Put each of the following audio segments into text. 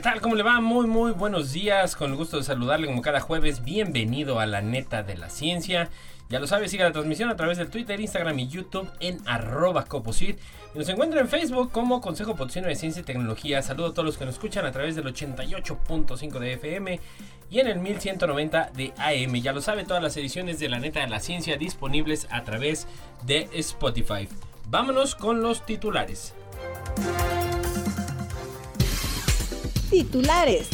¿Qué tal? ¿Cómo le va? Muy, muy buenos días. Con el gusto de saludarle como cada jueves. Bienvenido a la neta de la ciencia. Ya lo sabe, siga la transmisión a través del Twitter, Instagram y YouTube en arroba coposit. Y nos encuentra en Facebook como Consejo Potosino de Ciencia y Tecnología. Saludo a todos los que nos escuchan a través del 88.5 de FM y en el 1190 de AM. Ya lo sabe, todas las ediciones de la neta de la ciencia disponibles a través de Spotify. Vámonos con los titulares. Titulares.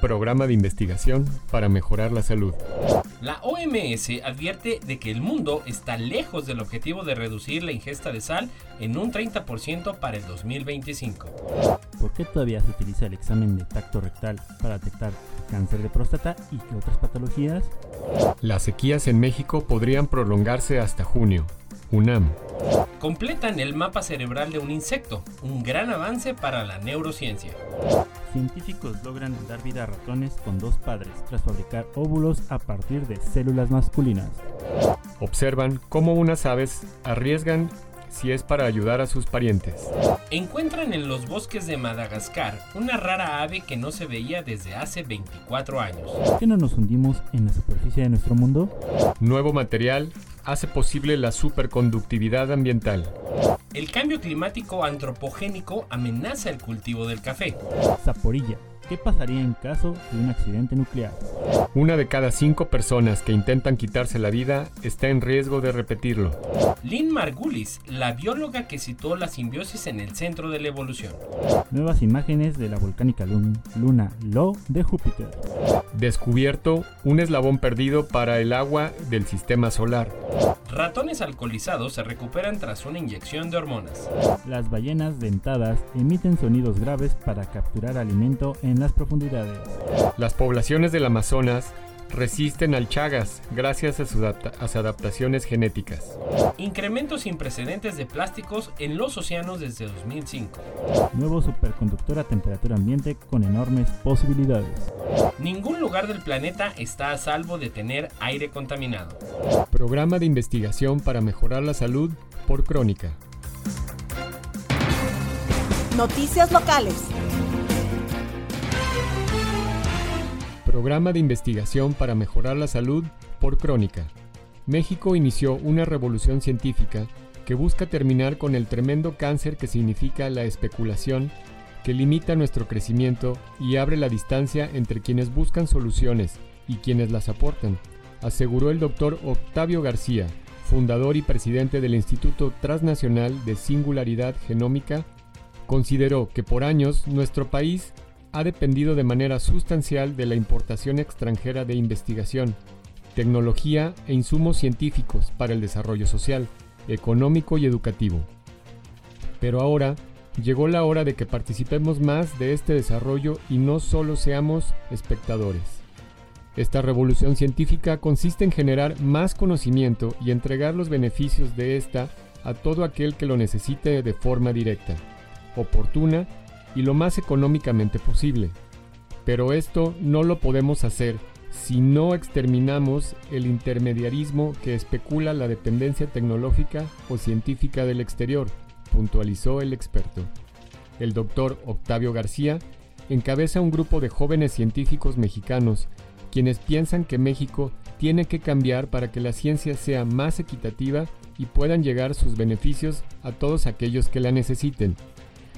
Programa de investigación para mejorar la salud. La OMS advierte de que el mundo está lejos del objetivo de reducir la ingesta de sal en un 30% para el 2025. ¿Por qué todavía se utiliza el examen de tacto rectal para detectar cáncer de próstata y qué otras patologías? Las sequías en México podrían prolongarse hasta junio. UNAM. Completan el mapa cerebral de un insecto, un gran avance para la neurociencia. Científicos logran dar vida a ratones con dos padres tras fabricar óvulos a partir de células masculinas. Observan cómo unas aves arriesgan si es para ayudar a sus parientes. Encuentran en los bosques de Madagascar una rara ave que no se veía desde hace 24 años. ¿Por qué no nos hundimos en la superficie de nuestro mundo? Nuevo material hace posible la superconductividad ambiental. El cambio climático antropogénico amenaza el cultivo del café. Zaporilla. ¿Qué pasaría en caso de un accidente nuclear? Una de cada cinco personas que intentan quitarse la vida está en riesgo de repetirlo. Lynn Margulis, la bióloga que citó la simbiosis en el centro de la evolución. Nuevas imágenes de la volcánica lun- luna Lo de Júpiter. Descubierto un eslabón perdido para el agua del sistema solar. Ratones alcoholizados se recuperan tras una inyección de hormonas. Las ballenas dentadas emiten sonidos graves para capturar alimento en las profundidades. Las poblaciones del Amazonas resisten al Chagas gracias a sus, adapta- a sus adaptaciones genéticas. Incrementos sin precedentes de plásticos en los océanos desde 2005. Nuevo superconductor a temperatura ambiente con enormes posibilidades. Ningún lugar del planeta está a salvo de tener aire contaminado. Programa de investigación para mejorar la salud por crónica. Noticias locales. Programa de investigación para mejorar la salud por crónica. México inició una revolución científica que busca terminar con el tremendo cáncer que significa la especulación, que limita nuestro crecimiento y abre la distancia entre quienes buscan soluciones y quienes las aportan, aseguró el doctor Octavio García, fundador y presidente del Instituto Transnacional de Singularidad Genómica, consideró que por años nuestro país ha dependido de manera sustancial de la importación extranjera de investigación, tecnología e insumos científicos para el desarrollo social, económico y educativo. Pero ahora llegó la hora de que participemos más de este desarrollo y no solo seamos espectadores. Esta revolución científica consiste en generar más conocimiento y entregar los beneficios de esta a todo aquel que lo necesite de forma directa, oportuna y lo más económicamente posible. Pero esto no lo podemos hacer si no exterminamos el intermediarismo que especula la dependencia tecnológica o científica del exterior, puntualizó el experto. El doctor Octavio García encabeza un grupo de jóvenes científicos mexicanos quienes piensan que México tiene que cambiar para que la ciencia sea más equitativa y puedan llegar sus beneficios a todos aquellos que la necesiten,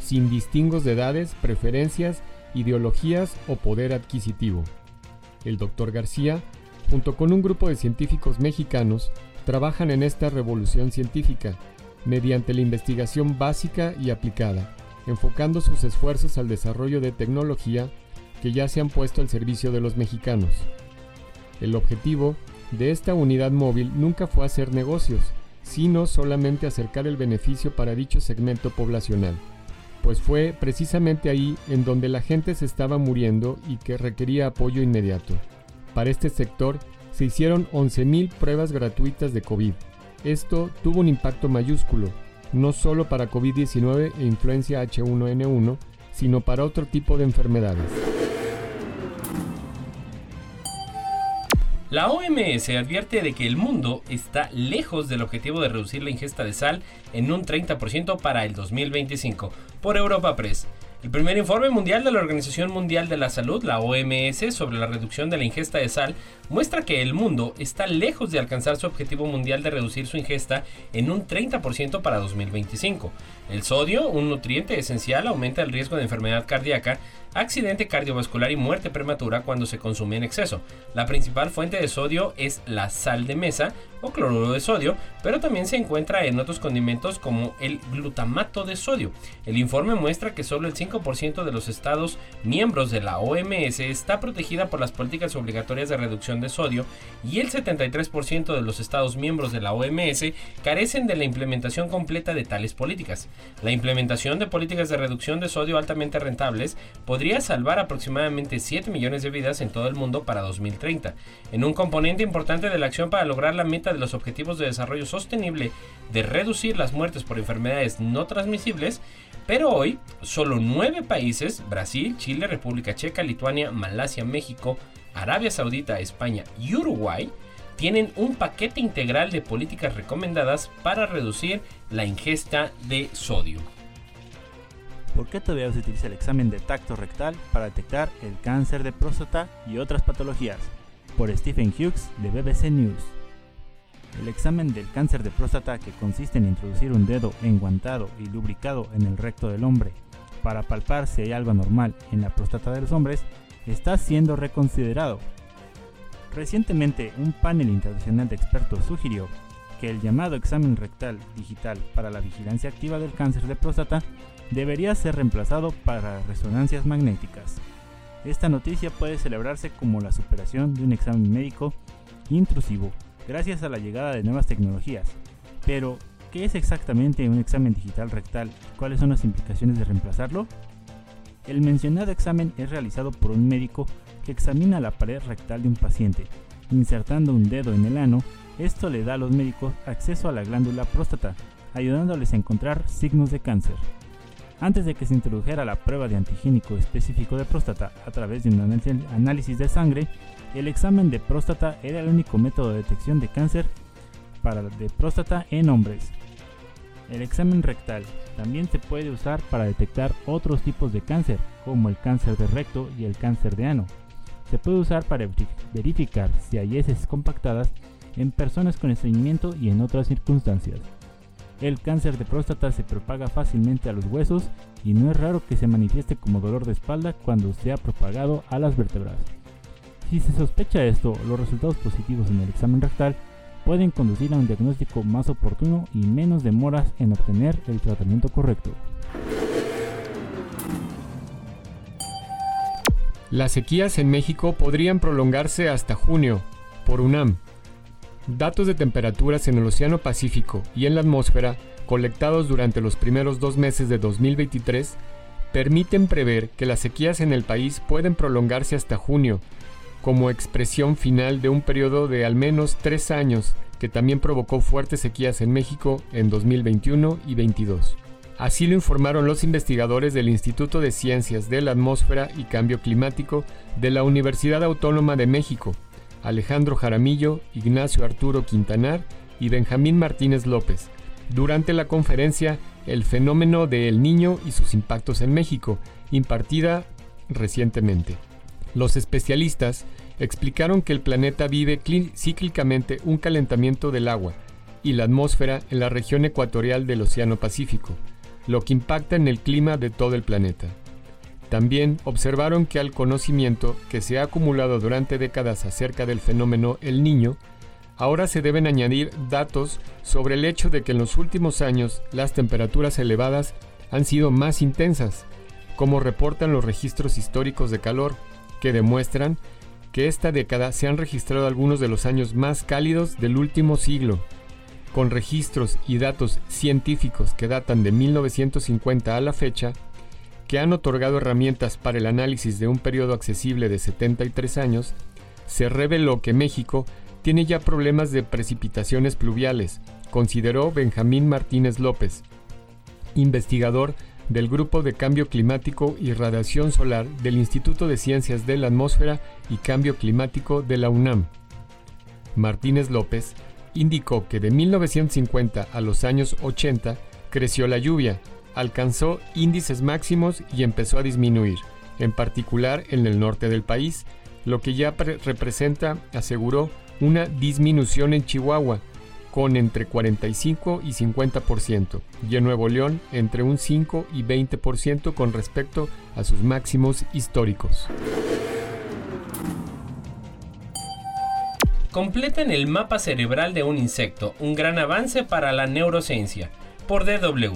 sin distingos de edades, preferencias, ideologías o poder adquisitivo. El doctor García, junto con un grupo de científicos mexicanos, trabajan en esta revolución científica, mediante la investigación básica y aplicada, enfocando sus esfuerzos al desarrollo de tecnología que ya se han puesto al servicio de los mexicanos. El objetivo de esta unidad móvil nunca fue hacer negocios, sino solamente acercar el beneficio para dicho segmento poblacional, pues fue precisamente ahí en donde la gente se estaba muriendo y que requería apoyo inmediato. Para este sector se hicieron 11.000 pruebas gratuitas de COVID. Esto tuvo un impacto mayúsculo, no solo para COVID-19 e influencia H1N1, sino para otro tipo de enfermedades. La OMS advierte de que el mundo está lejos del objetivo de reducir la ingesta de sal en un 30% para el 2025. Por Europa Press. El primer informe mundial de la Organización Mundial de la Salud, la OMS, sobre la reducción de la ingesta de sal muestra que el mundo está lejos de alcanzar su objetivo mundial de reducir su ingesta en un 30% para 2025. El sodio, un nutriente esencial, aumenta el riesgo de enfermedad cardíaca, accidente cardiovascular y muerte prematura cuando se consume en exceso. La principal fuente de sodio es la sal de mesa o cloruro de sodio, pero también se encuentra en otros condimentos como el glutamato de sodio. El informe muestra que solo el 5% de los estados miembros de la OMS está protegida por las políticas obligatorias de reducción de sodio y el 73% de los estados miembros de la OMS carecen de la implementación completa de tales políticas. La implementación de políticas de reducción de sodio altamente rentables podría salvar aproximadamente 7 millones de vidas en todo el mundo para 2030. En un componente importante de la acción para lograr la meta de los Objetivos de Desarrollo Sostenible de reducir las muertes por enfermedades no transmisibles, pero hoy solo 9 países, Brasil, Chile, República Checa, Lituania, Malasia, México, Arabia Saudita, España y Uruguay, tienen un paquete integral de políticas recomendadas para reducir la ingesta de sodio. ¿Por qué todavía se utiliza el examen de tacto rectal para detectar el cáncer de próstata y otras patologías? Por Stephen Hughes de BBC News. El examen del cáncer de próstata, que consiste en introducir un dedo enguantado y lubricado en el recto del hombre para palpar si hay algo anormal en la próstata de los hombres, está siendo reconsiderado. Recientemente, un panel internacional de expertos sugirió que el llamado examen rectal digital para la vigilancia activa del cáncer de próstata debería ser reemplazado para resonancias magnéticas. Esta noticia puede celebrarse como la superación de un examen médico intrusivo gracias a la llegada de nuevas tecnologías. Pero, ¿qué es exactamente un examen digital rectal y cuáles son las implicaciones de reemplazarlo? El mencionado examen es realizado por un médico que examina la pared rectal de un paciente, insertando un dedo en el ano. Esto le da a los médicos acceso a la glándula próstata, ayudándoles a encontrar signos de cáncer. Antes de que se introdujera la prueba de antigénico específico de próstata a través de un análisis de sangre, el examen de próstata era el único método de detección de cáncer para de próstata en hombres. El examen rectal también se puede usar para detectar otros tipos de cáncer, como el cáncer de recto y el cáncer de ano. Se puede usar para verificar si hay heces compactadas en personas con estreñimiento y en otras circunstancias. El cáncer de próstata se propaga fácilmente a los huesos y no es raro que se manifieste como dolor de espalda cuando se ha propagado a las vértebras. Si se sospecha esto, los resultados positivos en el examen rectal pueden conducir a un diagnóstico más oportuno y menos demoras en obtener el tratamiento correcto. Las sequías en México podrían prolongarse hasta junio, por UNAM. Datos de temperaturas en el Océano Pacífico y en la atmósfera, colectados durante los primeros dos meses de 2023, permiten prever que las sequías en el país pueden prolongarse hasta junio, como expresión final de un periodo de al menos tres años que también provocó fuertes sequías en México en 2021 y 2022. Así lo informaron los investigadores del Instituto de Ciencias de la Atmósfera y Cambio Climático de la Universidad Autónoma de México, Alejandro Jaramillo, Ignacio Arturo Quintanar y Benjamín Martínez López, durante la conferencia El fenómeno de El Niño y sus impactos en México, impartida recientemente. Los especialistas explicaron que el planeta vive cíclicamente un calentamiento del agua y la atmósfera en la región ecuatorial del Océano Pacífico, lo que impacta en el clima de todo el planeta. También observaron que al conocimiento que se ha acumulado durante décadas acerca del fenómeno El Niño, ahora se deben añadir datos sobre el hecho de que en los últimos años las temperaturas elevadas han sido más intensas, como reportan los registros históricos de calor, que demuestran que esta década se han registrado algunos de los años más cálidos del último siglo. Con registros y datos científicos que datan de 1950 a la fecha, que han otorgado herramientas para el análisis de un periodo accesible de 73 años, se reveló que México tiene ya problemas de precipitaciones pluviales, consideró Benjamín Martínez López, investigador del Grupo de Cambio Climático y Radiación Solar del Instituto de Ciencias de la Atmósfera y Cambio Climático de la UNAM. Martínez López indicó que de 1950 a los años 80 creció la lluvia, alcanzó índices máximos y empezó a disminuir, en particular en el norte del país, lo que ya representa, aseguró, una disminución en Chihuahua, con entre 45 y 50%, y en Nuevo León entre un 5 y 20% con respecto a sus máximos históricos. Completen el mapa cerebral de un insecto, un gran avance para la neurociencia, por DW.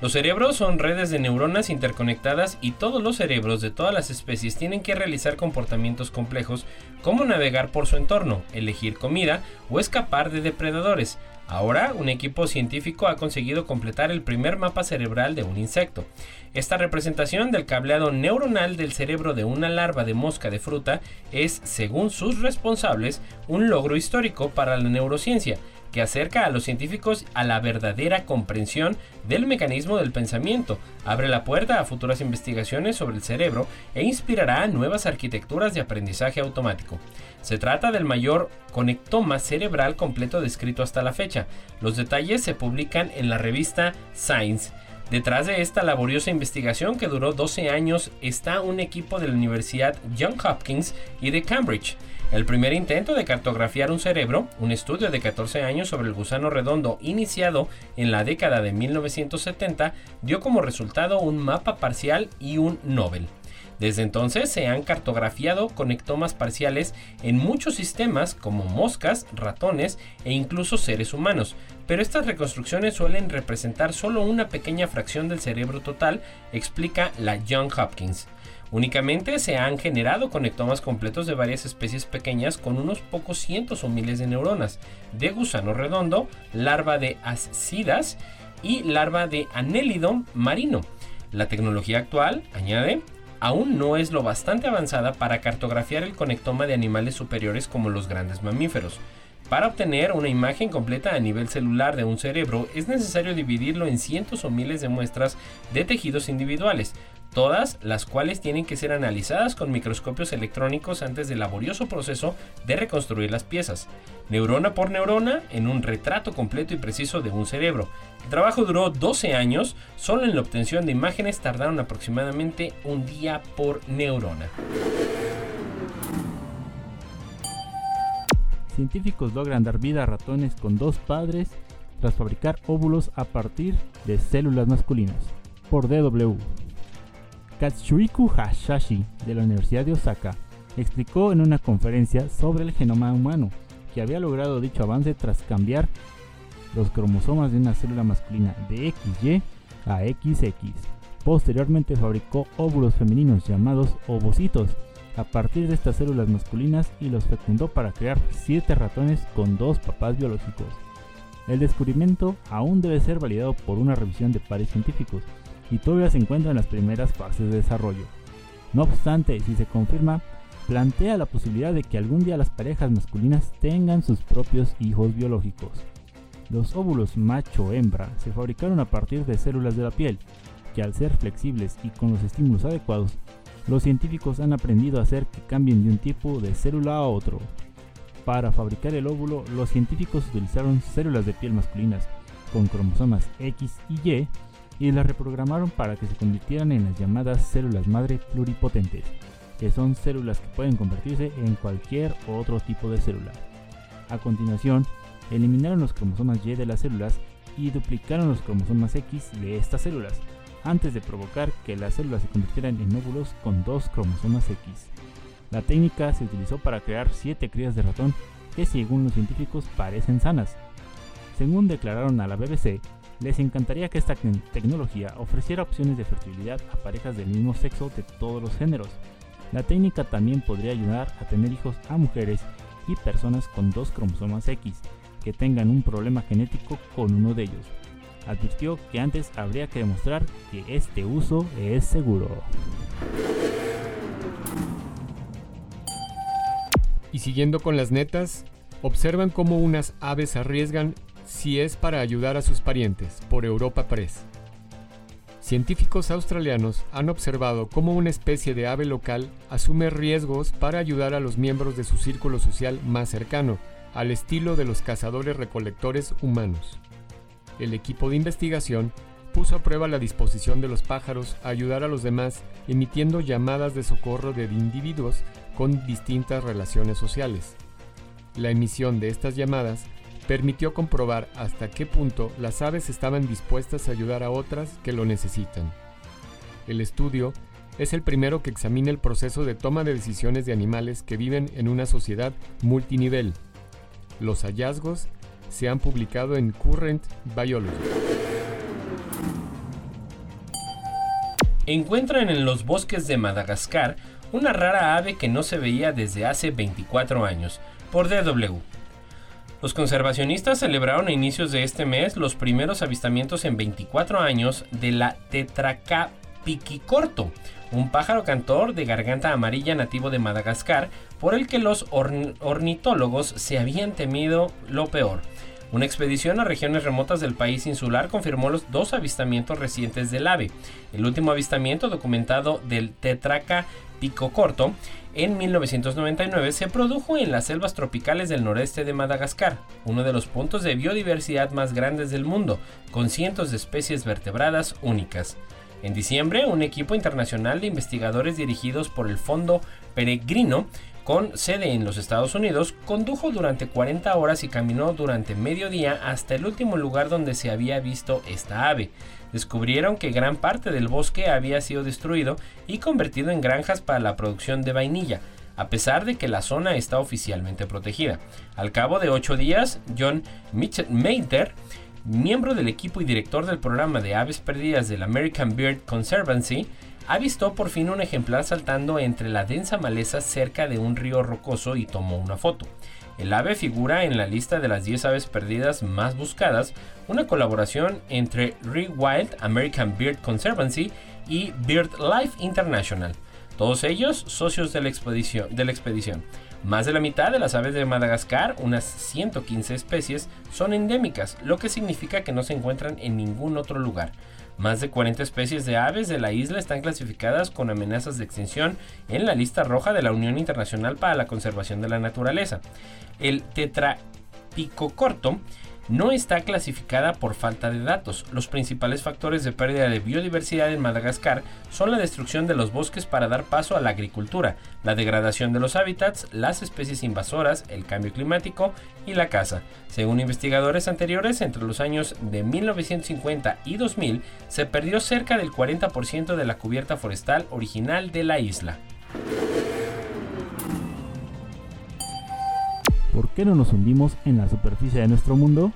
Los cerebros son redes de neuronas interconectadas y todos los cerebros de todas las especies tienen que realizar comportamientos complejos como navegar por su entorno, elegir comida o escapar de depredadores. Ahora, un equipo científico ha conseguido completar el primer mapa cerebral de un insecto. Esta representación del cableado neuronal del cerebro de una larva de mosca de fruta es, según sus responsables, un logro histórico para la neurociencia que acerca a los científicos a la verdadera comprensión del mecanismo del pensamiento, abre la puerta a futuras investigaciones sobre el cerebro e inspirará nuevas arquitecturas de aprendizaje automático. Se trata del mayor conectoma cerebral completo descrito hasta la fecha. Los detalles se publican en la revista Science. Detrás de esta laboriosa investigación que duró 12 años está un equipo de la Universidad Johns Hopkins y de Cambridge. El primer intento de cartografiar un cerebro, un estudio de 14 años sobre el gusano redondo iniciado en la década de 1970, dio como resultado un mapa parcial y un Nobel. Desde entonces se han cartografiado conectomas parciales en muchos sistemas como moscas, ratones e incluso seres humanos, pero estas reconstrucciones suelen representar solo una pequeña fracción del cerebro total, explica la John Hopkins. Únicamente se han generado conectomas completos de varias especies pequeñas con unos pocos cientos o miles de neuronas, de gusano redondo, larva de ascidas y larva de anélidon marino. La tecnología actual, añade, aún no es lo bastante avanzada para cartografiar el conectoma de animales superiores como los grandes mamíferos. Para obtener una imagen completa a nivel celular de un cerebro es necesario dividirlo en cientos o miles de muestras de tejidos individuales, todas las cuales tienen que ser analizadas con microscopios electrónicos antes del laborioso proceso de reconstruir las piezas, neurona por neurona, en un retrato completo y preciso de un cerebro. El trabajo duró 12 años, solo en la obtención de imágenes tardaron aproximadamente un día por neurona. Científicos logran dar vida a ratones con dos padres tras fabricar óvulos a partir de células masculinas. Por DW. Katsuhiko Hashashi de la Universidad de Osaka explicó en una conferencia sobre el genoma humano que había logrado dicho avance tras cambiar los cromosomas de una célula masculina de XY a XX. Posteriormente fabricó óvulos femeninos llamados ovocitos a partir de estas células masculinas y los fecundó para crear 7 ratones con dos papás biológicos. El descubrimiento aún debe ser validado por una revisión de pares científicos, y todavía se encuentra en las primeras fases de desarrollo. No obstante, si se confirma, plantea la posibilidad de que algún día las parejas masculinas tengan sus propios hijos biológicos. Los óvulos macho-hembra se fabricaron a partir de células de la piel, que al ser flexibles y con los estímulos adecuados, los científicos han aprendido a hacer que cambien de un tipo de célula a otro. Para fabricar el óvulo, los científicos utilizaron células de piel masculinas con cromosomas X y Y y las reprogramaron para que se convirtieran en las llamadas células madre pluripotentes, que son células que pueden convertirse en cualquier otro tipo de célula. A continuación, eliminaron los cromosomas Y de las células y duplicaron los cromosomas X de estas células, antes de provocar que las células se convirtieran en óvulos con dos cromosomas X. La técnica se utilizó para crear siete crías de ratón que según los científicos parecen sanas. Según declararon a la BBC, les encantaría que esta tecnología ofreciera opciones de fertilidad a parejas del mismo sexo de todos los géneros. La técnica también podría ayudar a tener hijos a mujeres y personas con dos cromosomas X, que tengan un problema genético con uno de ellos. Advirtió que antes habría que demostrar que este uso es seguro. Y siguiendo con las netas, observan cómo unas aves arriesgan si es para ayudar a sus parientes, por Europa Press. Científicos australianos han observado cómo una especie de ave local asume riesgos para ayudar a los miembros de su círculo social más cercano, al estilo de los cazadores recolectores humanos. El equipo de investigación puso a prueba la disposición de los pájaros a ayudar a los demás emitiendo llamadas de socorro de individuos con distintas relaciones sociales. La emisión de estas llamadas permitió comprobar hasta qué punto las aves estaban dispuestas a ayudar a otras que lo necesitan. El estudio es el primero que examina el proceso de toma de decisiones de animales que viven en una sociedad multinivel. Los hallazgos se han publicado en Current Biology. Encuentran en los bosques de Madagascar una rara ave que no se veía desde hace 24 años, por DW. Los conservacionistas celebraron a inicios de este mes los primeros avistamientos en 24 años de la tetraca piquicorto, un pájaro cantor de garganta amarilla nativo de Madagascar, por el que los ornitólogos se habían temido lo peor. Una expedición a regiones remotas del país insular confirmó los dos avistamientos recientes del ave. El último avistamiento documentado del tetraca pico corto en 1999 se produjo en las selvas tropicales del noreste de Madagascar, uno de los puntos de biodiversidad más grandes del mundo, con cientos de especies vertebradas únicas. En diciembre, un equipo internacional de investigadores dirigidos por el Fondo Peregrino, con sede en los Estados Unidos, condujo durante 40 horas y caminó durante medio día hasta el último lugar donde se había visto esta ave descubrieron que gran parte del bosque había sido destruido y convertido en granjas para la producción de vainilla, a pesar de que la zona está oficialmente protegida. Al cabo de ocho días, John Mater, miembro del equipo y director del programa de aves perdidas del American Bird Conservancy, avistó por fin un ejemplar saltando entre la densa maleza cerca de un río rocoso y tomó una foto. El ave figura en la lista de las 10 aves perdidas más buscadas, una colaboración entre Rewild American Bird Conservancy y BirdLife International, todos ellos socios de la, expedición, de la expedición. Más de la mitad de las aves de Madagascar, unas 115 especies, son endémicas, lo que significa que no se encuentran en ningún otro lugar. Más de 40 especies de aves de la isla están clasificadas con amenazas de extinción en la lista roja de la Unión Internacional para la Conservación de la Naturaleza. El tetrapicocorto no está clasificada por falta de datos. Los principales factores de pérdida de biodiversidad en Madagascar son la destrucción de los bosques para dar paso a la agricultura, la degradación de los hábitats, las especies invasoras, el cambio climático y la caza. Según investigadores anteriores, entre los años de 1950 y 2000 se perdió cerca del 40% de la cubierta forestal original de la isla. ¿Por qué no nos hundimos en la superficie de nuestro mundo?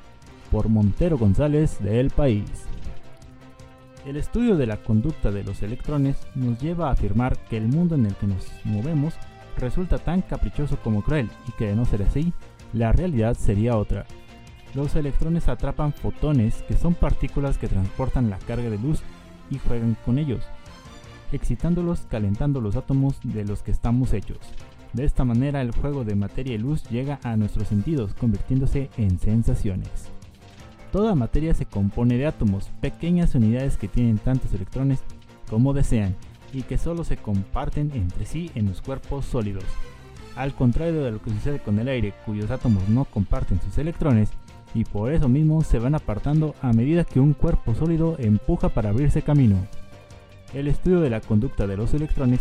Por Montero González de El País. El estudio de la conducta de los electrones nos lleva a afirmar que el mundo en el que nos movemos resulta tan caprichoso como cruel y que de no ser así, la realidad sería otra. Los electrones atrapan fotones que son partículas que transportan la carga de luz y juegan con ellos, excitándolos calentando los átomos de los que estamos hechos. De esta manera el juego de materia y luz llega a nuestros sentidos, convirtiéndose en sensaciones. Toda materia se compone de átomos, pequeñas unidades que tienen tantos electrones como desean y que solo se comparten entre sí en los cuerpos sólidos. Al contrario de lo que sucede con el aire, cuyos átomos no comparten sus electrones, y por eso mismo se van apartando a medida que un cuerpo sólido empuja para abrirse camino. El estudio de la conducta de los electrones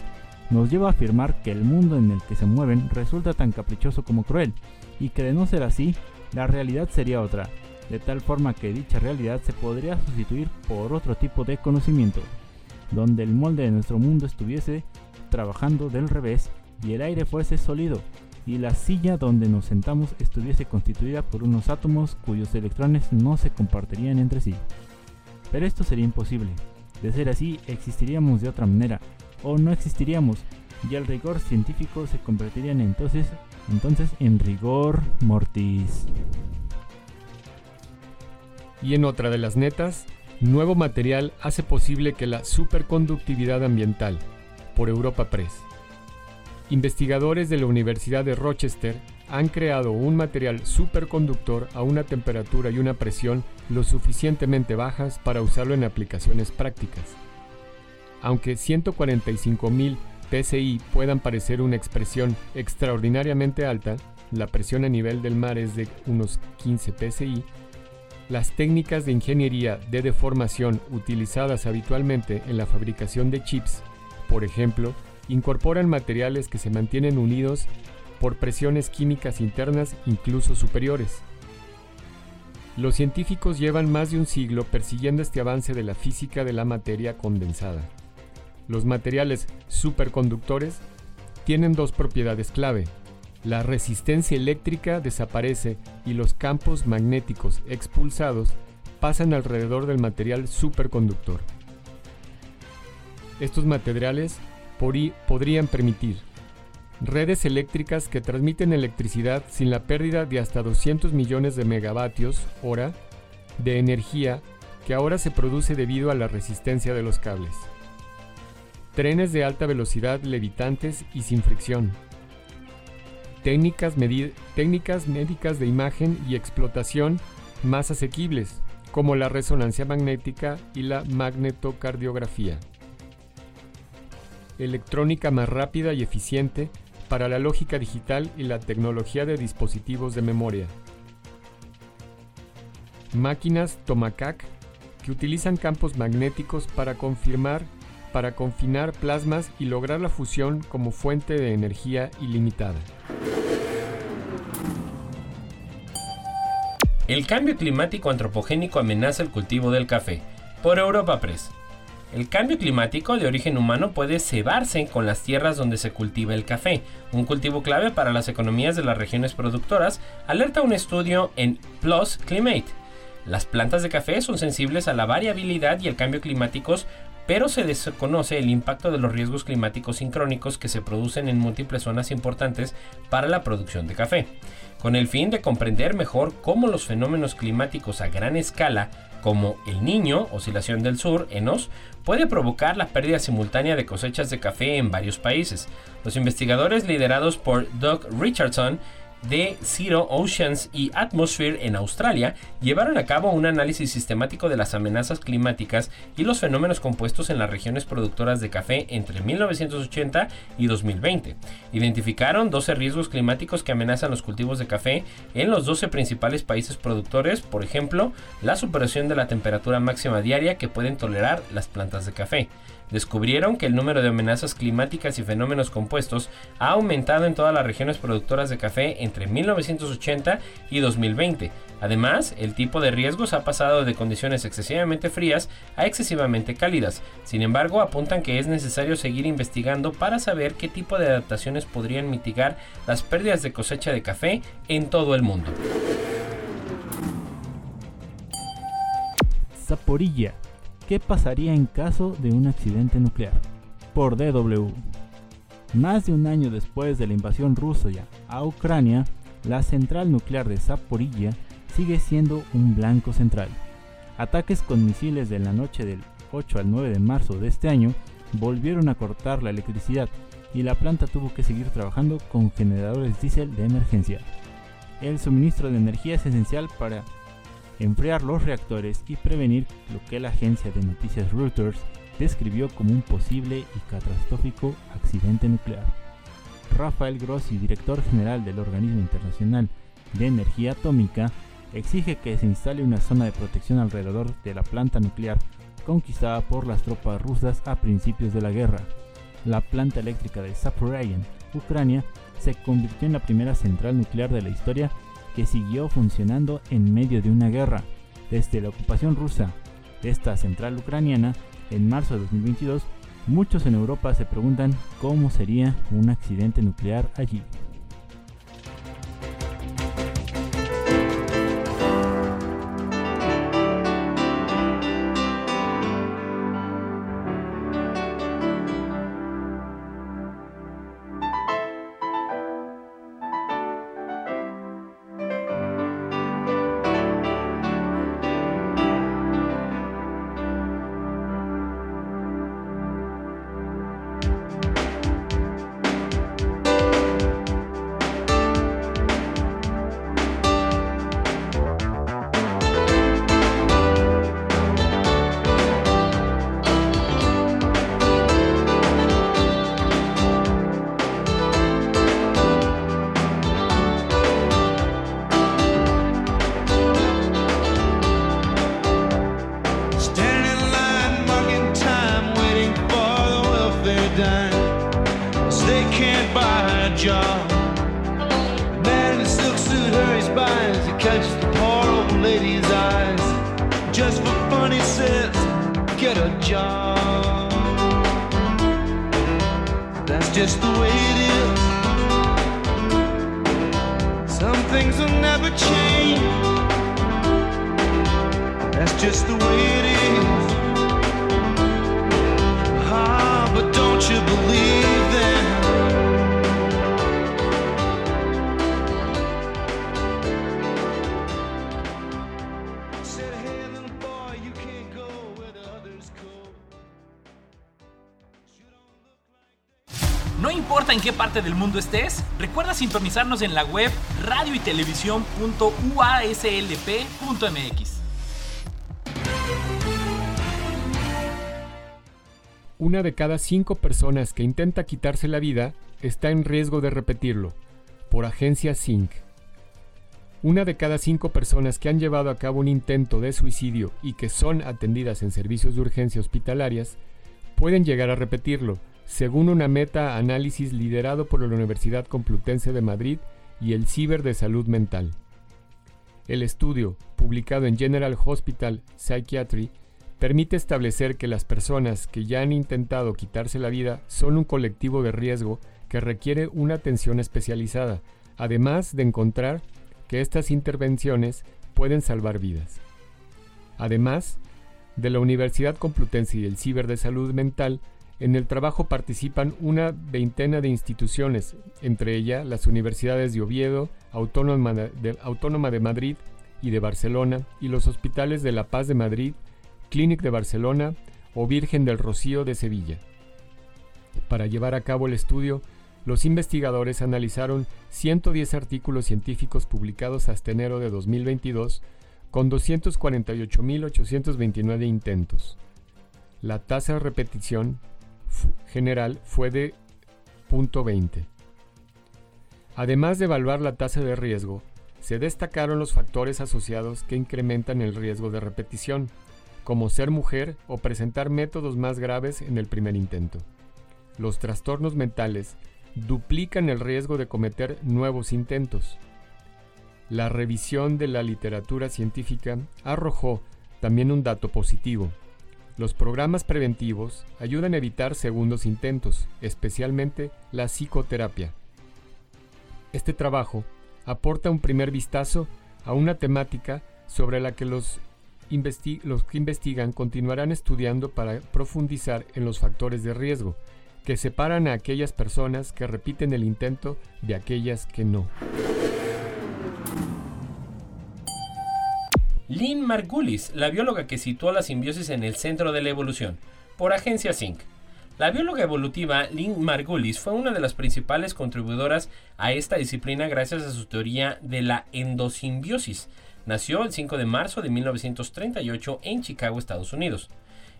nos lleva a afirmar que el mundo en el que se mueven resulta tan caprichoso como cruel, y que de no ser así, la realidad sería otra, de tal forma que dicha realidad se podría sustituir por otro tipo de conocimiento, donde el molde de nuestro mundo estuviese trabajando del revés y el aire fuese sólido, y la silla donde nos sentamos estuviese constituida por unos átomos cuyos electrones no se compartirían entre sí. Pero esto sería imposible. De ser así, existiríamos de otra manera, o no existiríamos y el rigor científico se convertiría entonces, entonces en rigor mortis. Y en otra de las netas, nuevo material hace posible que la superconductividad ambiental, por Europa Press. Investigadores de la Universidad de Rochester han creado un material superconductor a una temperatura y una presión lo suficientemente bajas para usarlo en aplicaciones prácticas. Aunque 145.000 PSI puedan parecer una expresión extraordinariamente alta, la presión a nivel del mar es de unos 15 PSI, las técnicas de ingeniería de deformación utilizadas habitualmente en la fabricación de chips, por ejemplo, incorporan materiales que se mantienen unidos por presiones químicas internas incluso superiores. Los científicos llevan más de un siglo persiguiendo este avance de la física de la materia condensada. Los materiales superconductores tienen dos propiedades clave. La resistencia eléctrica desaparece y los campos magnéticos expulsados pasan alrededor del material superconductor. Estos materiales podrían permitir redes eléctricas que transmiten electricidad sin la pérdida de hasta 200 millones de megavatios hora de energía que ahora se produce debido a la resistencia de los cables. Trenes de alta velocidad levitantes y sin fricción. Técnicas, médicas de imagen y explotación más asequibles, como la resonancia magnética y la magnetocardiografía. Electrónica más rápida y eficiente para la lógica digital y la tecnología de dispositivos de memoria. Máquinas Tomacac que utilizan campos magnéticos para confirmar para confinar plasmas y lograr la fusión como fuente de energía ilimitada. El cambio climático antropogénico amenaza el cultivo del café. Por Europa Press. El cambio climático de origen humano puede cebarse con las tierras donde se cultiva el café, un cultivo clave para las economías de las regiones productoras, alerta un estudio en Plus Climate. Las plantas de café son sensibles a la variabilidad y el cambio climáticos, pero se desconoce el impacto de los riesgos climáticos sincrónicos que se producen en múltiples zonas importantes para la producción de café. Con el fin de comprender mejor cómo los fenómenos climáticos a gran escala como el niño, oscilación del sur, ENOS, puede provocar la pérdida simultánea de cosechas de café en varios países. Los investigadores liderados por Doug Richardson de Zero Oceans y Atmosphere en Australia llevaron a cabo un análisis sistemático de las amenazas climáticas y los fenómenos compuestos en las regiones productoras de café entre 1980 y 2020. Identificaron 12 riesgos climáticos que amenazan los cultivos de café en los 12 principales países productores, por ejemplo, la superación de la temperatura máxima diaria que pueden tolerar las plantas de café descubrieron que el número de amenazas climáticas y fenómenos compuestos ha aumentado en todas las regiones productoras de café entre 1980 y 2020. Además, el tipo de riesgos ha pasado de condiciones excesivamente frías a excesivamente cálidas. Sin embargo, apuntan que es necesario seguir investigando para saber qué tipo de adaptaciones podrían mitigar las pérdidas de cosecha de café en todo el mundo. Zaporilla ¿Qué pasaría en caso de un accidente nuclear? Por DW. Más de un año después de la invasión rusa a Ucrania, la central nuclear de Zaporilla sigue siendo un blanco central. Ataques con misiles de la noche del 8 al 9 de marzo de este año volvieron a cortar la electricidad y la planta tuvo que seguir trabajando con generadores diésel de emergencia. El suministro de energía es esencial para enfriar los reactores y prevenir lo que la agencia de noticias Reuters describió como un posible y catastrófico accidente nuclear. Rafael Grossi, director general del Organismo Internacional de Energía Atómica, exige que se instale una zona de protección alrededor de la planta nuclear conquistada por las tropas rusas a principios de la guerra. La planta eléctrica de Zaporizhia, Ucrania, se convirtió en la primera central nuclear de la historia que siguió funcionando en medio de una guerra. Desde la ocupación rusa de esta central ucraniana en marzo de 2022, muchos en Europa se preguntan cómo sería un accidente nuclear allí. Just the way it is. Some things will never change. That's just the way it is. Ah, but don't you believe en qué parte del mundo estés, recuerda sintonizarnos en la web radio y televisión.uaslp.mx. Una de cada cinco personas que intenta quitarse la vida está en riesgo de repetirlo, por agencia Sync. Una de cada cinco personas que han llevado a cabo un intento de suicidio y que son atendidas en servicios de urgencia hospitalarias pueden llegar a repetirlo, según una meta-análisis liderado por la Universidad Complutense de Madrid y el Ciber de Salud Mental. El estudio, publicado en General Hospital Psychiatry, permite establecer que las personas que ya han intentado quitarse la vida son un colectivo de riesgo que requiere una atención especializada, además de encontrar que estas intervenciones pueden salvar vidas. Además, de la Universidad Complutense y el Ciber de Salud Mental, en el trabajo participan una veintena de instituciones, entre ellas las universidades de Oviedo, Autónoma de, Madrid y de Barcelona, y los hospitales de La Paz de Madrid, Clínic de Barcelona o Virgen del Rocío de Sevilla. Para llevar a cabo el estudio, los investigadores analizaron 110 artículos científicos publicados hasta enero de 2022 con 248.829 intentos. La tasa de repetición general fue de 0.20. Además de evaluar la tasa de riesgo, se destacaron los factores asociados que incrementan el riesgo de repetición, como ser mujer o presentar métodos más graves en el primer intento. Los trastornos mentales duplican el riesgo de cometer nuevos intentos. La revisión de la literatura científica arrojó también un dato positivo. Los programas preventivos ayudan a evitar segundos intentos, especialmente la psicoterapia. Este trabajo aporta un primer vistazo a una temática sobre la que los, que investigan continuarán estudiando para profundizar en los factores de riesgo, que separan a aquellas personas que repiten el intento de aquellas que no. Lynn Margulis, la bióloga que situó la simbiosis en el centro de la evolución, por Agencia Sync. La bióloga evolutiva Lynn Margulis fue una de las principales contribuidoras a esta disciplina gracias a su teoría de la endosimbiosis. Nació el 5 de marzo de 1938 en Chicago, Estados Unidos.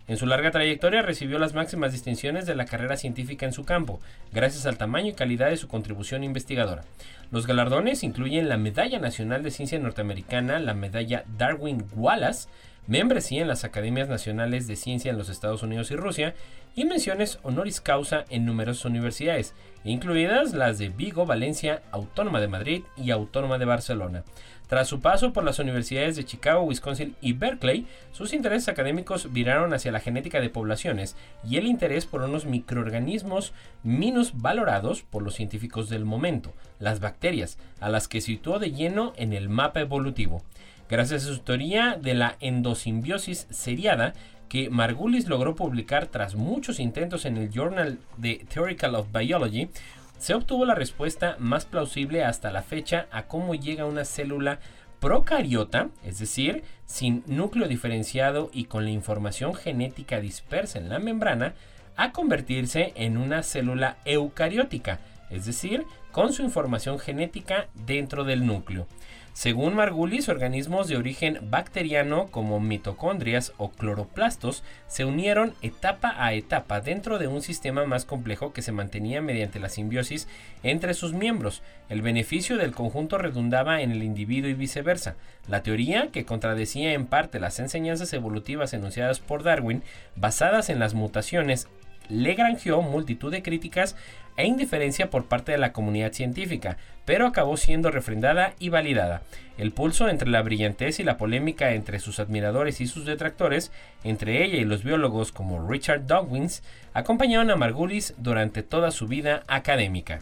En su larga trayectoria recibió las máximas distinciones de la carrera científica en su campo, gracias al tamaño y calidad de su contribución investigadora. Los galardones incluyen la Medalla Nacional de Ciencia Norteamericana, la Medalla Darwin Wallace, membresía en las Academias Nacionales de Ciencia en los Estados Unidos y Rusia, y menciones honoris causa en numerosas universidades, incluidas las de Vigo, Valencia, Autónoma de Madrid y Autónoma de Barcelona. Tras su paso por las universidades de Chicago, Wisconsin y Berkeley, sus intereses académicos viraron hacia la genética de poblaciones y el interés por unos microorganismos menos valorados por los científicos del momento, las bacterias, a las que situó de lleno en el mapa evolutivo. Gracias a su teoría de la endosimbiosis seriada, que Margulis logró publicar tras muchos intentos en el Journal de Theoretical of Biology, se obtuvo la respuesta más plausible hasta la fecha a cómo llega una célula procariota, es decir, sin núcleo diferenciado y con la información genética dispersa en la membrana, a convertirse en una célula eucariótica, es decir, con su información genética dentro del núcleo. Según Margulis, organismos de origen bacteriano como mitocondrias o cloroplastos se unieron etapa a etapa dentro de un sistema más complejo que se mantenía mediante la simbiosis entre sus miembros. El beneficio del conjunto redundaba en el individuo y viceversa. La teoría, que contradecía en parte las enseñanzas evolutivas enunciadas por Darwin, basadas en las mutaciones le granjeó multitud de críticas e indiferencia por parte de la comunidad científica, pero acabó siendo refrendada y validada. El pulso entre la brillantez y la polémica entre sus admiradores y sus detractores, entre ella y los biólogos como Richard Dawkins, acompañaron a Margulis durante toda su vida académica.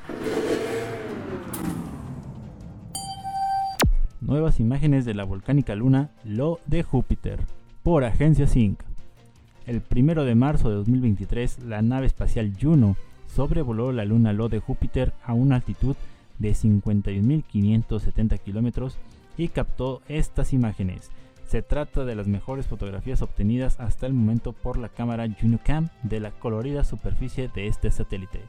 Nuevas imágenes de la volcánica luna Lo de Júpiter, por Agencia Sync. El 1 de marzo de 2023, la nave espacial Juno sobrevoló la luna Lo de Júpiter a una altitud de 51.570 kilómetros y captó estas imágenes. Se trata de las mejores fotografías obtenidas hasta el momento por la cámara JunoCam de la colorida superficie de este satélite.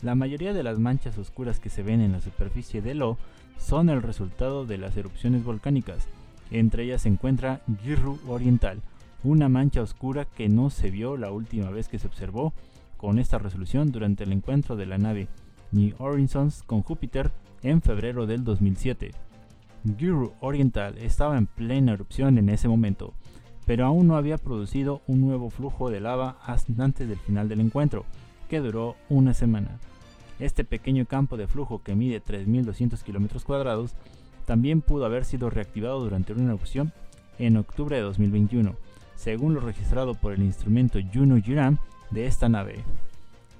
La mayoría de las manchas oscuras que se ven en la superficie de Lo son el resultado de las erupciones volcánicas. Entre ellas se encuentra Girru Oriental, una mancha oscura que no se vio la última vez que se observó con esta resolución durante el encuentro de la nave New Horizons con Júpiter en febrero del 2007. Guru Oriental estaba en plena erupción en ese momento, pero aún no había producido un nuevo flujo de lava antes del final del encuentro, que duró una semana. Este pequeño campo de flujo que mide 3.200 km cuadrados también pudo haber sido reactivado durante una erupción en octubre de 2021, según lo registrado por el instrumento Juno Juram de esta nave.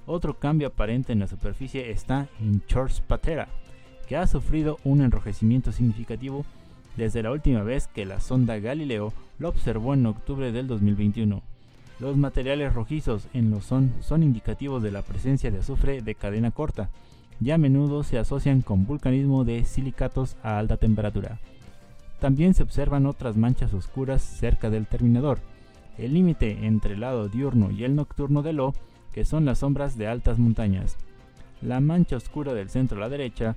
Otro cambio aparente en la superficie está en Chors Patera, que ha sufrido un enrojecimiento significativo desde la última vez que la sonda Galileo lo observó en octubre del 2021. Los materiales rojizos en los son son indicativos de la presencia de azufre de cadena corta y a menudo se asocian con vulcanismo de silicatos a alta temperatura. También se observan otras manchas oscuras cerca del terminador, el límite entre el lado diurno y el nocturno de Lo, que son las sombras de altas montañas. La mancha oscura del centro a la derecha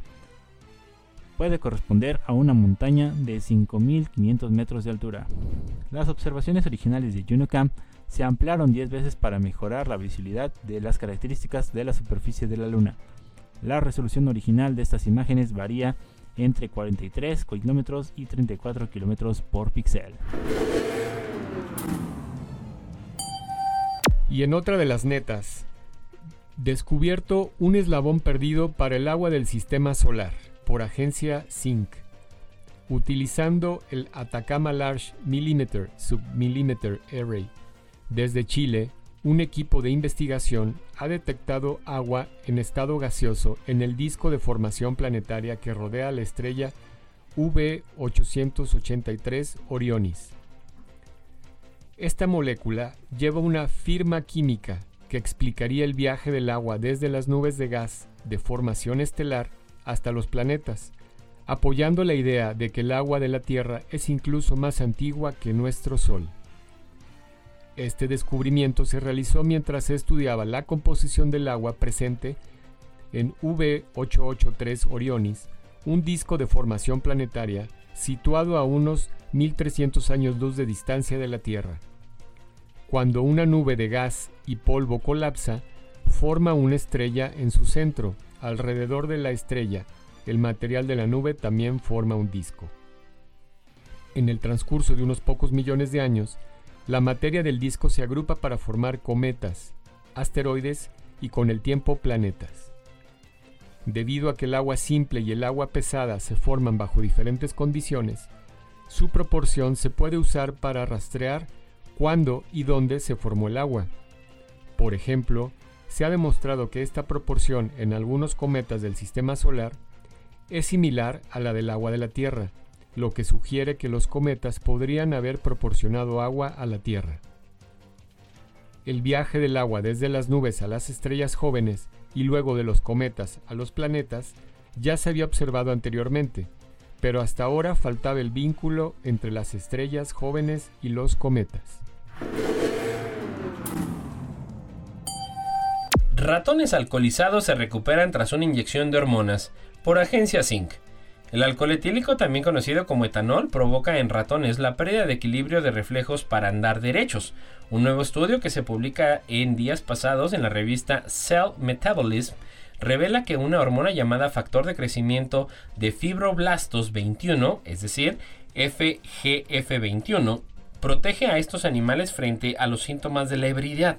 puede corresponder a una montaña de 5.500 metros de altura. Las observaciones originales de JunoCam se ampliaron 10 veces para mejorar la visibilidad de las características de la superficie de la Luna. La resolución original de estas imágenes varía entre 43 kilómetros y 34 kilómetros por píxel. Y en otra de las netas, descubierto un eslabón perdido para el agua del sistema solar por agencia SYNC, utilizando el Atacama Large Millimeter Submillimeter Array. Desde Chile, un equipo de investigación ha detectado agua en estado gaseoso en el disco de formación planetaria que rodea la estrella V883 Orionis. Esta molécula lleva una firma química que explicaría el viaje del agua desde las nubes de gas de formación estelar hasta los planetas, apoyando la idea de que el agua de la Tierra es incluso más antigua que nuestro Sol. Este descubrimiento se realizó mientras se estudiaba la composición del agua presente en V883 Orionis, un disco de formación planetaria situado a unos 1300 años luz de distancia de la Tierra. Cuando una nube de gas y polvo colapsa, forma una estrella en su centro. Alrededor de la estrella, el material de la nube también forma un disco. En el transcurso de unos pocos millones de años, la materia del disco se agrupa para formar cometas, asteroides y con el tiempo planetas. Debido a que el agua simple y el agua pesada se forman bajo diferentes condiciones, su proporción se puede usar para rastrear cuándo y dónde se formó el agua. Por ejemplo, se ha demostrado que esta proporción en algunos cometas del sistema solar es similar a la del agua de la Tierra, lo que sugiere que los cometas podrían haber proporcionado agua a la Tierra. El viaje del agua desde las nubes a las estrellas jóvenes y luego de los cometas a los planetas ya se había observado anteriormente, pero hasta ahora faltaba el vínculo entre las estrellas jóvenes y los cometas. Ratones alcoholizados se recuperan tras una inyección de hormonas por agencia Zinc. El alcohol etílico, también conocido como etanol, provoca en ratones la pérdida de equilibrio de reflejos para andar derechos. Un nuevo estudio que se publica en días pasados en la revista Cell Metabolism revela que una hormona llamada factor de crecimiento de fibroblastos 21, es decir, FGF21, protege a estos animales frente a los síntomas de la ebriedad.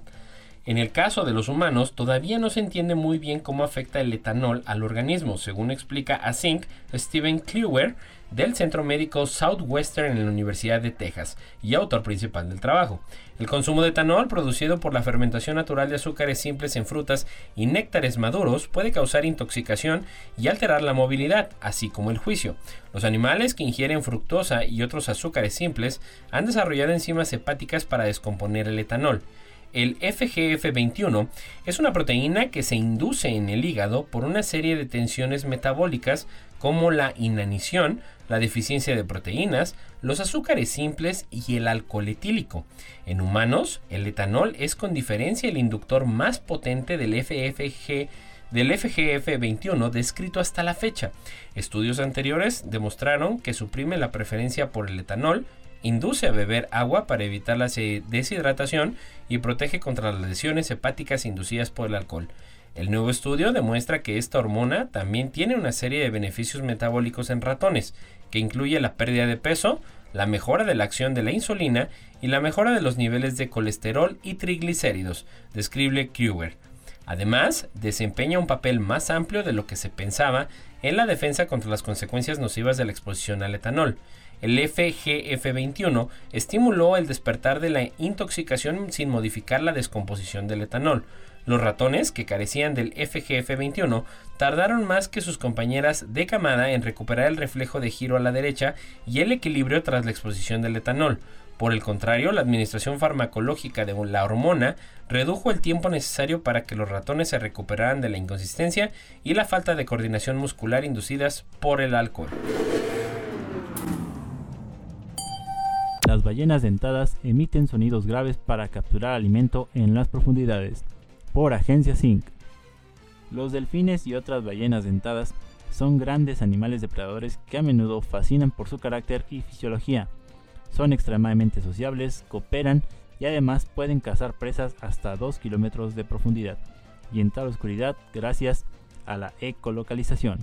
En el caso de los humanos, todavía no se entiende muy bien cómo afecta el etanol al organismo, según explica a Zinc Steven Kluwer del Centro Médico Southwestern en la Universidad de Texas y autor principal del trabajo. El consumo de etanol producido por la fermentación natural de azúcares simples en frutas y néctares maduros puede causar intoxicación y alterar la movilidad, así como el juicio. Los animales que ingieren fructosa y otros azúcares simples han desarrollado enzimas hepáticas para descomponer el etanol. El FGF21 es una proteína que se induce en el hígado por una serie de tensiones metabólicas como la inanición, la deficiencia de proteínas, los azúcares simples y el alcohol etílico. En humanos, el etanol es con diferencia el inductor más potente del FFG del FGF21 descrito hasta la fecha. Estudios anteriores demostraron que suprime la preferencia por el etanol induce a beber agua para evitar la deshidratación y protege contra las lesiones hepáticas inducidas por el alcohol. El nuevo estudio demuestra que esta hormona también tiene una serie de beneficios metabólicos en ratones, que incluye la pérdida de peso, la mejora de la acción de la insulina y la mejora de los niveles de colesterol y triglicéridos, describe Kruger. Además, desempeña un papel más amplio de lo que se pensaba en la defensa contra las consecuencias nocivas de la exposición al etanol el FGF21 estimuló el despertar de la intoxicación sin modificar la descomposición del etanol. Los ratones que carecían del FGF21 tardaron más que sus compañeras de camada en recuperar el reflejo de giro a la derecha y el equilibrio tras la exposición del etanol. Por el contrario, la administración farmacológica de la hormona redujo el tiempo necesario para que los ratones se recuperaran de la inconsistencia y la falta de coordinación muscular inducidas por el alcohol. Las ballenas dentadas emiten sonidos graves para capturar alimento en las profundidades. Por Agencia Zinc. Los delfines y otras ballenas dentadas son grandes animales depredadores que a menudo fascinan por su carácter y fisiología. Son extremadamente sociables, cooperan y además pueden cazar presas hasta 2 kilómetros de profundidad y en tal oscuridad gracias a la ecolocalización.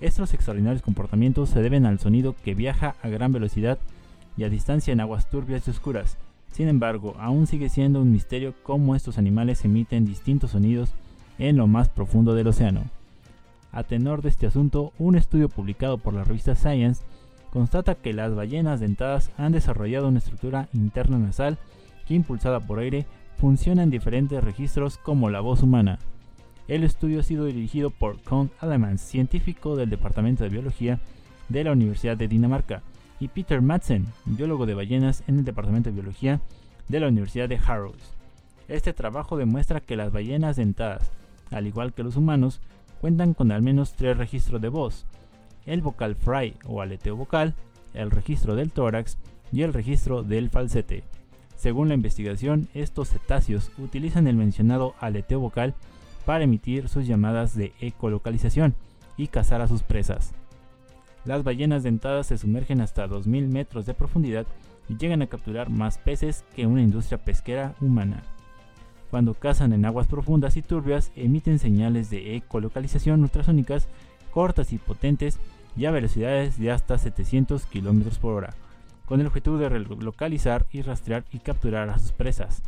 Estos extraordinarios comportamientos se deben al sonido que viaja a gran velocidad y a distancia en aguas turbias y oscuras. Sin embargo, aún sigue siendo un misterio cómo estos animales emiten distintos sonidos en lo más profundo del océano. A tenor de este asunto, un estudio publicado por la revista Science constata que las ballenas dentadas han desarrollado una estructura interna nasal que impulsada por aire funciona en diferentes registros como la voz humana. El estudio ha sido dirigido por Con Alemans, científico del Departamento de Biología de la Universidad de Dinamarca, y Peter Madsen, biólogo de ballenas en el Departamento de Biología de la Universidad de Harrows. Este trabajo demuestra que las ballenas dentadas, al igual que los humanos, cuentan con al menos tres registros de voz, el vocal fry o aleteo vocal, el registro del tórax y el registro del falsete. Según la investigación, estos cetáceos utilizan el mencionado aleteo vocal para emitir sus llamadas de ecolocalización y cazar a sus presas. Las ballenas dentadas se sumergen hasta 2.000 metros de profundidad y llegan a capturar más peces que una industria pesquera humana. Cuando cazan en aguas profundas y turbias, emiten señales de ecolocalización ultrasónicas cortas y potentes y a velocidades de hasta 700 km por hora, con el objetivo de localizar y rastrear y capturar a sus presas.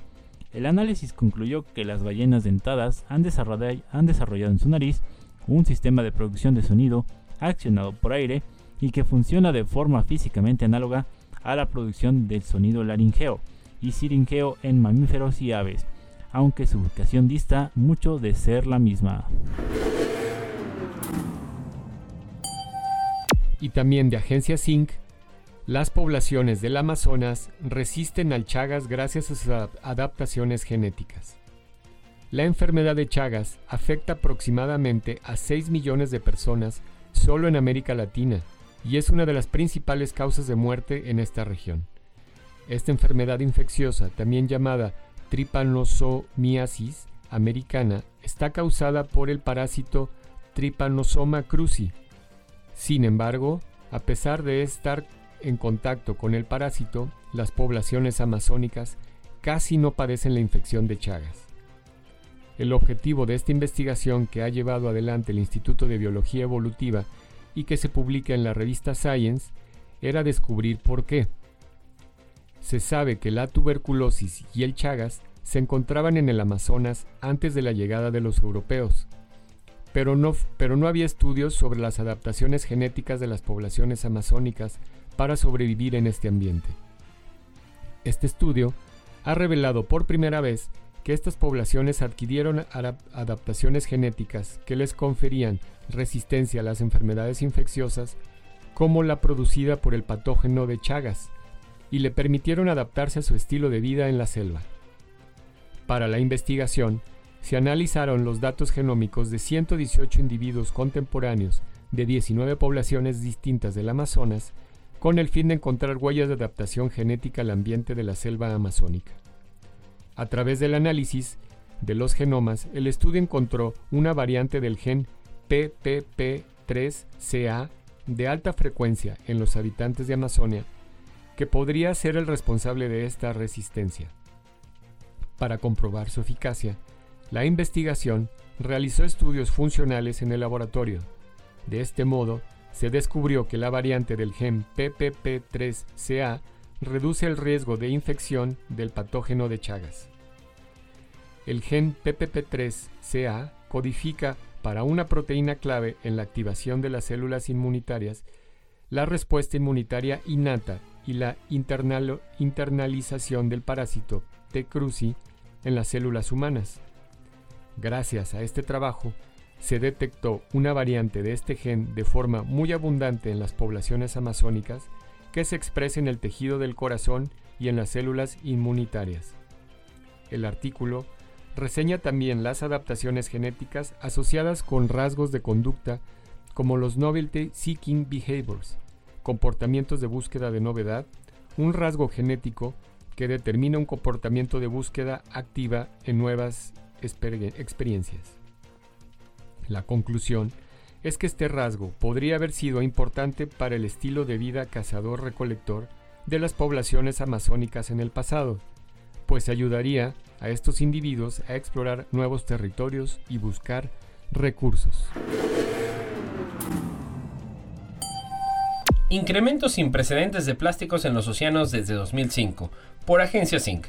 El análisis concluyó que las ballenas dentadas han desarrollado, han desarrollado en su nariz un sistema de producción de sonido accionado por aire y que funciona de forma físicamente análoga a la producción del sonido laringeo y siringeo en mamíferos y aves, aunque su ubicación dista mucho de ser la misma. Y también de Agencia Zinc, las poblaciones del Amazonas resisten al Chagas gracias a sus adaptaciones genéticas. La enfermedad de Chagas afecta aproximadamente a 6 millones de personas solo en América Latina y es una de las principales causas de muerte en esta región. Esta enfermedad infecciosa, también llamada tripanosomiasis americana, está causada por el parásito Trypanosoma cruzi. Sin embargo, a pesar de estar en contacto con el parásito, las poblaciones amazónicas casi no padecen la infección de Chagas. El objetivo de esta investigación que ha llevado adelante el Instituto de Biología Evolutiva y que se publica en la revista Science era descubrir por qué. Se sabe que la tuberculosis y el Chagas se encontraban en el Amazonas antes de la llegada de los europeos, pero no, había estudios sobre las adaptaciones genéticas de las poblaciones amazónicas para sobrevivir en este ambiente. Este estudio ha revelado por primera vez que estas poblaciones adquirieron adaptaciones genéticas que les conferían resistencia a las enfermedades infecciosas como la producida por el patógeno de Chagas y le permitieron adaptarse a su estilo de vida en la selva. Para la investigación, se analizaron los datos genómicos de 118 individuos contemporáneos de 19 poblaciones distintas del Amazonas con el fin de encontrar huellas de adaptación genética al ambiente de la selva amazónica. A través del análisis de los genomas, el estudio encontró una variante del gen PPP3CA de alta frecuencia en los habitantes de Amazonia que podría ser el responsable de esta resistencia. Para comprobar su eficacia, la investigación realizó estudios funcionales en el laboratorio. De este modo, se descubrió que la variante del gen PPP3CA reduce el riesgo de infección del patógeno de Chagas. El gen PPP3CA codifica para una proteína clave en la activación de las células inmunitarias, la respuesta inmunitaria innata y la internalización del parásito T. cruzi en las células humanas. Gracias a este trabajo, se detectó una variante de este gen de forma muy abundante en las poblaciones amazónicas que se expresa en el tejido del corazón y en las células inmunitarias. El artículo reseña también las adaptaciones genéticas asociadas con rasgos de conducta como los Novelty Seeking Behaviors, comportamientos de búsqueda de novedad, un rasgo genético que determina un comportamiento de búsqueda activa en nuevas experiencias. La conclusión es que este rasgo podría haber sido importante para el estilo de vida cazador-recolector de las poblaciones amazónicas en el pasado, pues ayudaría a estos individuos a explorar nuevos territorios y buscar recursos. Incremento sin precedentes de plásticos en los océanos desde 2005, por Agencia Zinc.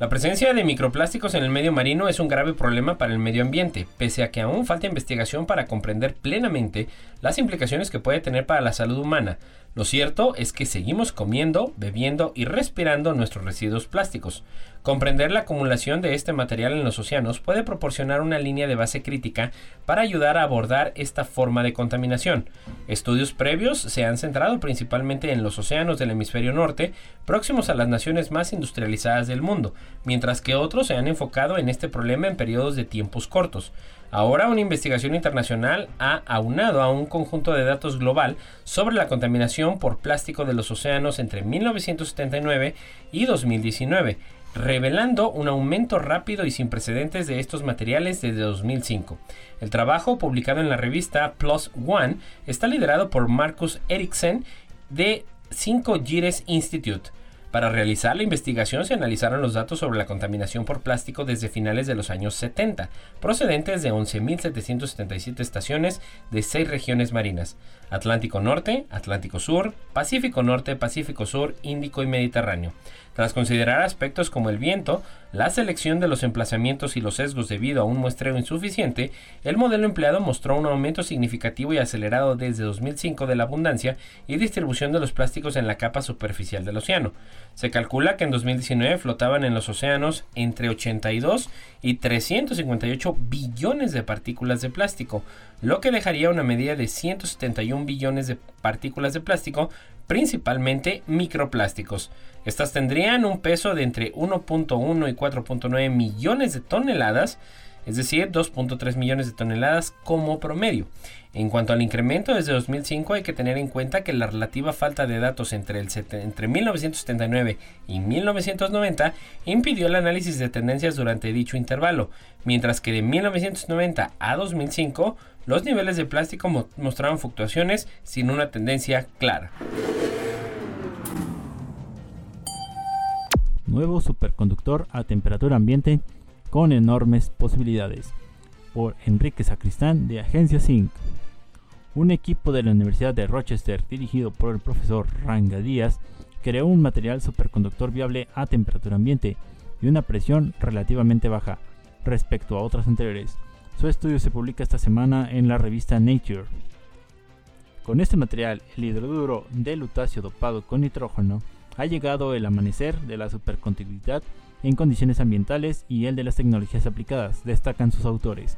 La presencia de microplásticos en el medio marino es un grave problema para el medio ambiente, pese a que aún falta investigación para comprender plenamente las implicaciones que puede tener para la salud humana. Lo cierto es que seguimos comiendo, bebiendo y respirando nuestros residuos plásticos. Comprender la acumulación de este material en los océanos puede proporcionar una línea de base crítica para ayudar a abordar esta forma de contaminación. Estudios previos se han centrado principalmente en los océanos del hemisferio norte, próximos a las naciones más industrializadas del mundo, mientras que otros se han enfocado en este problema en periodos de tiempos cortos. Ahora una investigación internacional ha aunado a un conjunto de datos global sobre la contaminación por plástico de los océanos entre 1979 y 2019 revelando un aumento rápido y sin precedentes de estos materiales desde 2005. El trabajo, publicado en la revista Plus One, está liderado por Marcus Eriksen de 5 Gires Institute. Para realizar la investigación se analizaron los datos sobre la contaminación por plástico desde finales de los años 70, procedentes de 11.777 estaciones de seis regiones marinas, Atlántico Norte, Atlántico Sur, Pacífico Norte, Pacífico Sur, Índico y Mediterráneo. Tras considerar aspectos como el viento, la selección de los emplazamientos y los sesgos debido a un muestreo insuficiente, el modelo empleado mostró un aumento significativo y acelerado desde 2005 de la abundancia y distribución de los plásticos en la capa superficial del océano. Se calcula que en 2019 flotaban en los océanos entre 82 y 358 billones de partículas de plástico, lo que dejaría una medida de 171 billones de partículas de plástico, principalmente microplásticos. Estas tendrían un peso de entre 1.1 y 4.9 millones de toneladas, es decir, 2.3 millones de toneladas como promedio. En cuanto al incremento desde 2005 hay que tener en cuenta que la relativa falta de datos entre, el entre 1979 y 1990 impidió el análisis de tendencias durante dicho intervalo, mientras que de 1990 a 2005 los niveles de plástico mostraban fluctuaciones sin una tendencia clara. Nuevo superconductor a temperatura ambiente con enormes posibilidades. Por Enrique Sacristán de Agencia Zinc. Un equipo de la Universidad de Rochester dirigido por el profesor Ranga Díaz creó un material superconductor viable a temperatura ambiente y una presión relativamente baja respecto a otras anteriores. Su estudio se publica esta semana en la revista Nature. Con este material, el hidroduro de lutasio dopado con nitrógeno ha llegado el amanecer de la superconductividad en condiciones ambientales y el de las tecnologías aplicadas, destacan sus autores.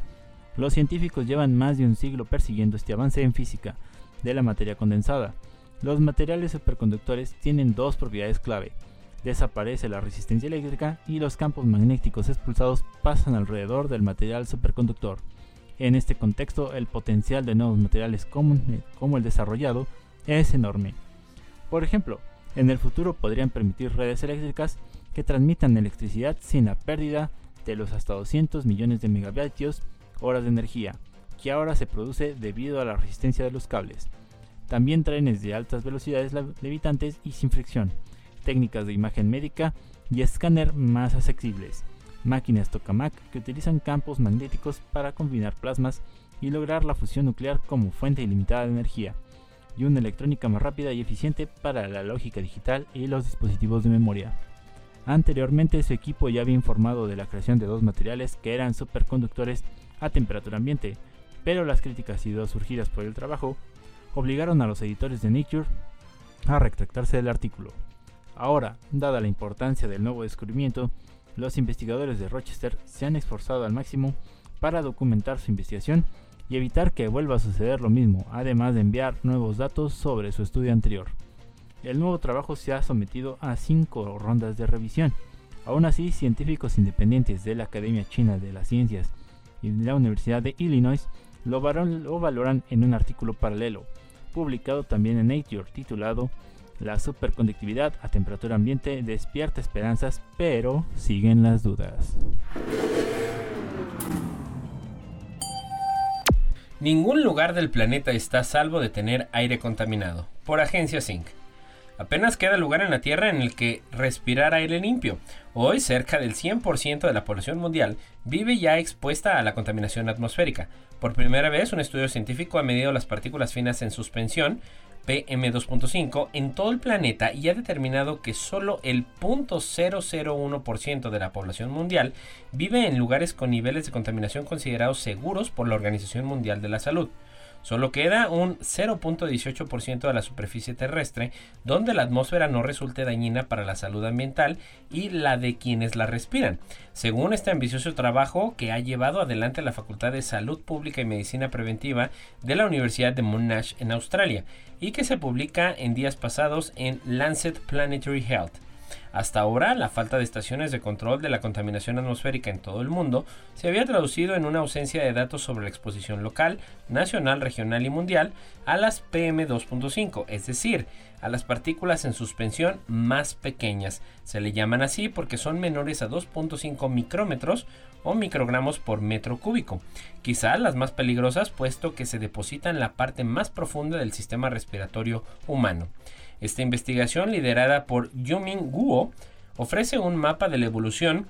Los científicos llevan más de un siglo persiguiendo este avance en física de la materia condensada. Los materiales superconductores tienen dos propiedades clave. Desaparece la resistencia eléctrica y los campos magnéticos expulsados pasan alrededor del material superconductor. En este contexto, el potencial de nuevos materiales como, como el desarrollado es enorme. Por ejemplo, en el futuro podrían permitir redes eléctricas que transmitan electricidad sin la pérdida de los hasta 200 millones de megavatios horas de energía, que ahora se produce debido a la resistencia de los cables. También trenes de altas velocidades levitantes y sin fricción, técnicas de imagen médica y escáner más accesibles, máquinas tokamak que utilizan campos magnéticos para combinar plasmas y lograr la fusión nuclear como fuente ilimitada de energía, y una electrónica más rápida y eficiente para la lógica digital y los dispositivos de memoria. Anteriormente su equipo ya había informado de la creación de dos materiales que eran superconductores a temperatura ambiente, pero las críticas y dos surgidas por el trabajo obligaron a los editores de Nature a retractarse del artículo. Ahora, dada la importancia del nuevo descubrimiento, los investigadores de Rochester se han esforzado al máximo para documentar su investigación y evitar que vuelva a suceder lo mismo, además de enviar nuevos datos sobre su estudio anterior. El nuevo trabajo se ha sometido a cinco rondas de revisión. Aún así, científicos independientes de la Academia China de las Ciencias y de la Universidad de Illinois lo, valoran en un artículo paralelo, publicado también en Nature, titulado La superconductividad a temperatura ambiente despierta esperanzas, pero siguen las dudas. Ningún lugar del planeta está salvo de tener aire contaminado. Por Agencia Zinc. Apenas queda lugar en la Tierra en el que respirar aire limpio. Hoy cerca del 100% de la población mundial vive ya expuesta a la contaminación atmosférica. Por primera vez un estudio científico ha medido las partículas finas en suspensión, PM2.5, en todo el planeta y ha determinado que solo el 0.001% de la población mundial vive en lugares con niveles de contaminación considerados seguros por la Organización Mundial de la Salud. Solo queda un 0.18% de la superficie terrestre donde la atmósfera no resulte dañina para la salud ambiental y la de quienes la respiran, según este ambicioso trabajo que ha llevado adelante la Facultad de Salud Pública y Medicina Preventiva de la Universidad de Monash en Australia y que se publica en días pasados en Lancet Planetary Health. Hasta ahora, la falta de estaciones de control de la contaminación atmosférica en todo el mundo se había traducido en una ausencia de datos sobre la exposición local, nacional, regional y mundial a las PM2.5, es decir, a las partículas en suspensión más pequeñas. Se le llaman así porque son menores a 2.5 micrómetros o microgramos por metro cúbico. Quizá las más peligrosas puesto que se depositan en la parte más profunda del sistema respiratorio humano. Esta investigación, liderada por Yumin Guo, ofrece un mapa de la evolución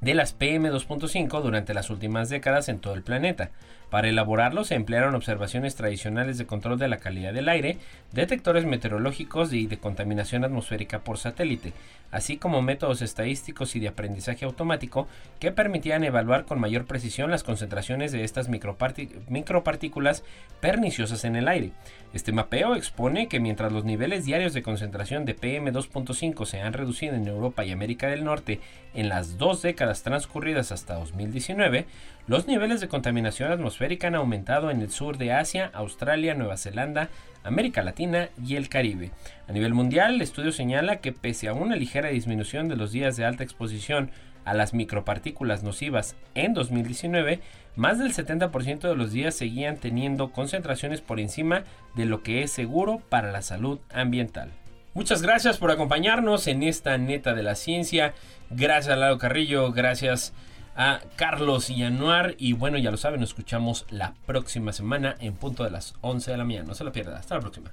de las PM2.5 durante las últimas décadas en todo el planeta. Para elaborarlo se emplearon observaciones tradicionales de control de la calidad del aire, detectores meteorológicos y de contaminación atmosférica por satélite, así como métodos estadísticos y de aprendizaje automático que permitían evaluar con mayor precisión las concentraciones de estas micropartículas perniciosas en el aire. Este mapeo expone que mientras los niveles diarios de concentración de PM2.5 se han reducido en Europa y América del Norte en las dos décadas transcurridas hasta 2019, los niveles de contaminación atmosférica han aumentado en el sur de Asia, Australia, Nueva Zelanda, América Latina y el Caribe. A nivel mundial, el estudio señala que pese a una ligera disminución de los días de alta exposición a las micropartículas nocivas en 2019, más del 70% de los días seguían teniendo concentraciones por encima de lo que es seguro para la salud ambiental. Muchas gracias por acompañarnos en esta neta de la ciencia. Gracias Lado Carrillo, gracias a Carlos y Anuar. Y bueno, ya lo saben, nos escuchamos la próxima semana en punto de las 11 de la mañana. No se lo pierda. Hasta la próxima.